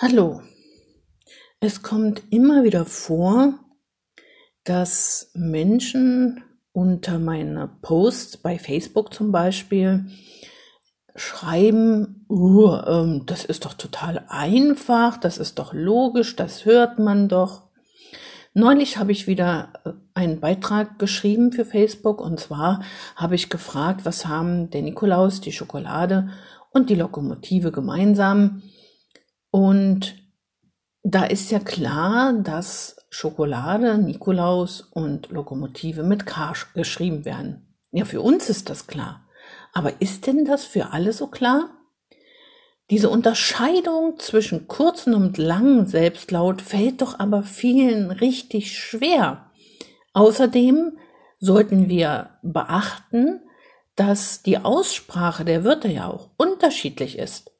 Hallo. Es kommt immer wieder vor, dass Menschen unter meine Posts bei Facebook zum Beispiel schreiben, ähm, das ist doch total einfach, das ist doch logisch, das hört man doch. Neulich habe ich wieder äh, einen Beitrag geschrieben für Facebook und zwar habe ich gefragt, was haben der Nikolaus, die Schokolade und die Lokomotive gemeinsam? Und da ist ja klar, dass Schokolade, Nikolaus und Lokomotive mit K geschrieben werden. Ja, für uns ist das klar. Aber ist denn das für alle so klar? Diese Unterscheidung zwischen kurzen und langen Selbstlaut fällt doch aber vielen richtig schwer. Außerdem sollten wir beachten, dass die Aussprache der Wörter ja auch unterschiedlich ist.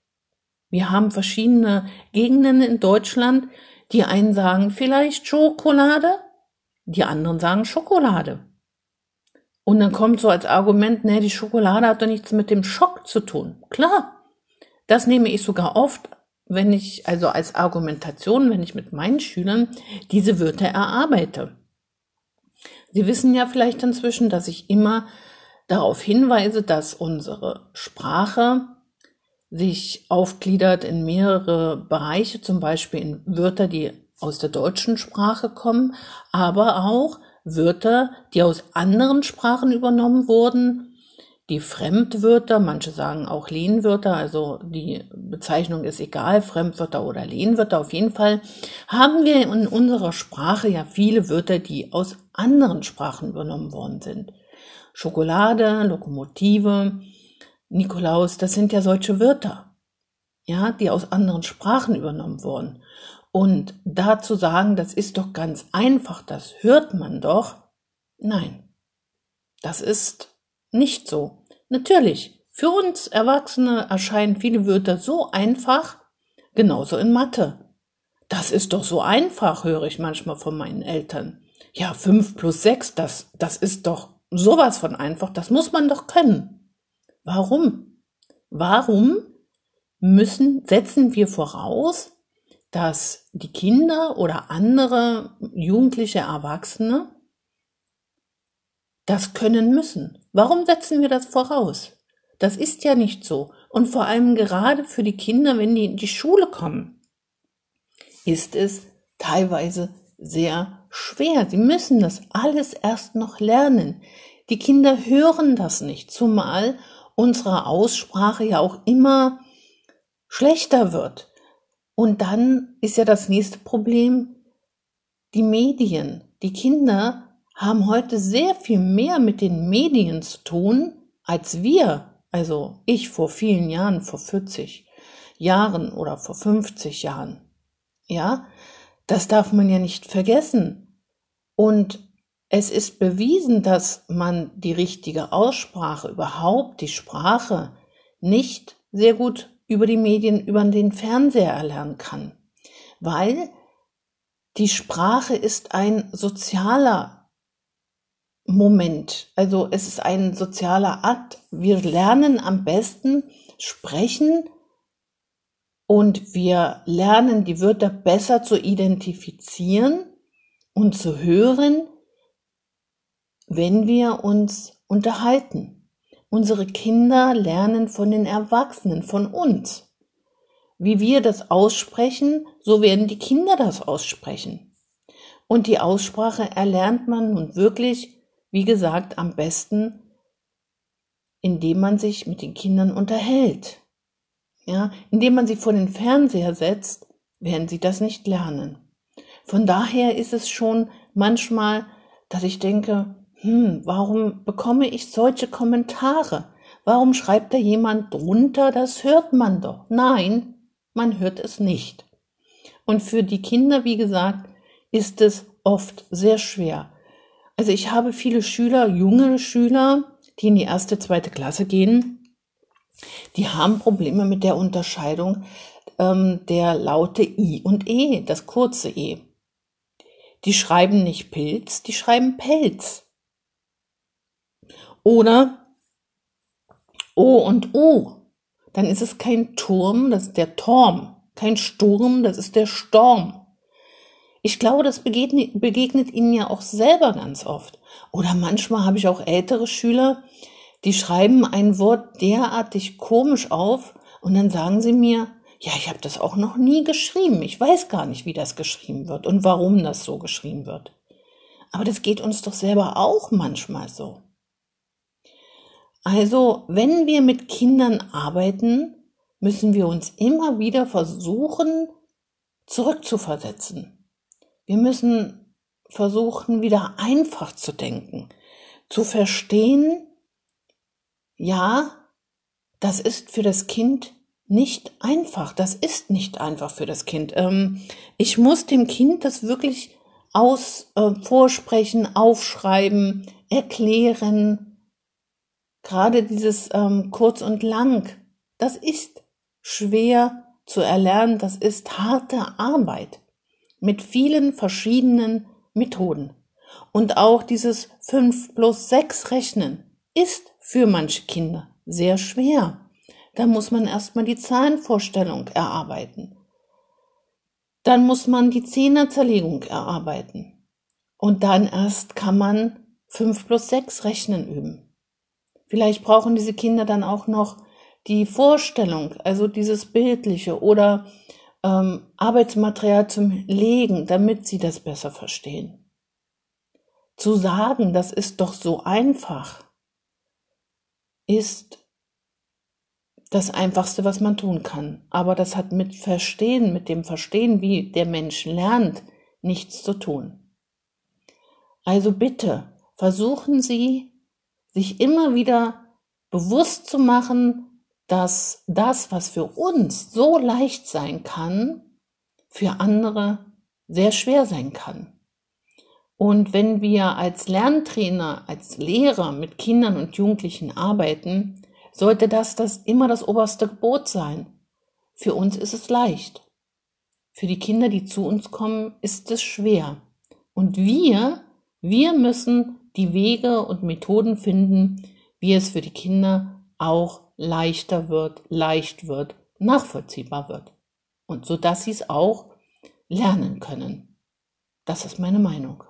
Wir haben verschiedene Gegenden in Deutschland. Die einen sagen vielleicht Schokolade, die anderen sagen Schokolade. Und dann kommt so als Argument, ne, die Schokolade hat doch nichts mit dem Schock zu tun. Klar, das nehme ich sogar oft, wenn ich, also als Argumentation, wenn ich mit meinen Schülern diese Wörter erarbeite. Sie wissen ja vielleicht inzwischen, dass ich immer darauf hinweise, dass unsere Sprache sich aufgliedert in mehrere Bereiche, zum Beispiel in Wörter, die aus der deutschen Sprache kommen, aber auch Wörter, die aus anderen Sprachen übernommen wurden, die Fremdwörter, manche sagen auch Lehnwörter, also die Bezeichnung ist egal, Fremdwörter oder Lehnwörter, auf jeden Fall haben wir in unserer Sprache ja viele Wörter, die aus anderen Sprachen übernommen worden sind. Schokolade, Lokomotive, Nikolaus, das sind ja solche Wörter, ja, die aus anderen Sprachen übernommen wurden. Und da zu sagen, das ist doch ganz einfach, das hört man doch, nein, das ist nicht so. Natürlich, für uns Erwachsene erscheinen viele Wörter so einfach, genauso in Mathe. Das ist doch so einfach, höre ich manchmal von meinen Eltern. Ja, fünf plus sechs, das, das ist doch sowas von einfach, das muss man doch können. Warum? Warum müssen, setzen wir voraus, dass die Kinder oder andere jugendliche Erwachsene das können müssen? Warum setzen wir das voraus? Das ist ja nicht so. Und vor allem gerade für die Kinder, wenn die in die Schule kommen, ist es teilweise sehr schwer. Sie müssen das alles erst noch lernen. Die Kinder hören das nicht, zumal unsere Aussprache ja auch immer schlechter wird. Und dann ist ja das nächste Problem die Medien. Die Kinder haben heute sehr viel mehr mit den Medien zu tun als wir, also ich vor vielen Jahren, vor 40 Jahren oder vor 50 Jahren. Ja, das darf man ja nicht vergessen. Und es ist bewiesen, dass man die richtige Aussprache, überhaupt die Sprache, nicht sehr gut über die Medien, über den Fernseher erlernen kann, weil die Sprache ist ein sozialer Moment, also es ist ein sozialer Akt. Wir lernen am besten sprechen und wir lernen die Wörter besser zu identifizieren und zu hören, wenn wir uns unterhalten. Unsere Kinder lernen von den Erwachsenen, von uns. Wie wir das aussprechen, so werden die Kinder das aussprechen. Und die Aussprache erlernt man nun wirklich, wie gesagt, am besten, indem man sich mit den Kindern unterhält. Ja, indem man sie vor den Fernseher setzt, werden sie das nicht lernen. Von daher ist es schon manchmal, dass ich denke, hm, warum bekomme ich solche Kommentare? Warum schreibt da jemand drunter, das hört man doch? Nein, man hört es nicht. Und für die Kinder, wie gesagt, ist es oft sehr schwer. Also ich habe viele Schüler, junge Schüler, die in die erste, zweite Klasse gehen, die haben Probleme mit der Unterscheidung ähm, der Laute I und E, das kurze E. Die schreiben nicht Pilz, die schreiben Pelz. Oder O und U. Dann ist es kein Turm, das ist der Turm. kein Sturm, das ist der Storm. Ich glaube, das begegnet, begegnet Ihnen ja auch selber ganz oft. Oder manchmal habe ich auch ältere Schüler, die schreiben ein Wort derartig komisch auf und dann sagen sie mir, ja, ich habe das auch noch nie geschrieben. Ich weiß gar nicht, wie das geschrieben wird und warum das so geschrieben wird. Aber das geht uns doch selber auch manchmal so. Also, wenn wir mit Kindern arbeiten, müssen wir uns immer wieder versuchen, zurückzuversetzen. Wir müssen versuchen, wieder einfach zu denken, zu verstehen, ja, das ist für das Kind nicht einfach. Das ist nicht einfach für das Kind. Ähm, ich muss dem Kind das wirklich aus äh, vorsprechen, aufschreiben, erklären. Gerade dieses ähm, kurz und lang, das ist schwer zu erlernen, das ist harte Arbeit mit vielen verschiedenen Methoden. Und auch dieses 5 plus 6 Rechnen ist für manche Kinder sehr schwer. Da muss man erstmal die Zahlenvorstellung erarbeiten. Dann muss man die Zehnerzerlegung erarbeiten. Und dann erst kann man 5 plus 6 rechnen üben. Vielleicht brauchen diese Kinder dann auch noch die Vorstellung, also dieses Bildliche oder ähm, Arbeitsmaterial zum Legen, damit sie das besser verstehen. Zu sagen, das ist doch so einfach, ist das Einfachste, was man tun kann. Aber das hat mit Verstehen, mit dem Verstehen, wie der Mensch lernt, nichts zu tun. Also bitte versuchen Sie, sich immer wieder bewusst zu machen, dass das, was für uns so leicht sein kann, für andere sehr schwer sein kann. Und wenn wir als Lerntrainer, als Lehrer mit Kindern und Jugendlichen arbeiten, sollte das, das immer das oberste Gebot sein. Für uns ist es leicht. Für die Kinder, die zu uns kommen, ist es schwer. Und wir, wir müssen die Wege und Methoden finden, wie es für die Kinder auch leichter wird, leicht wird, nachvollziehbar wird. Und so dass sie es auch lernen können. Das ist meine Meinung.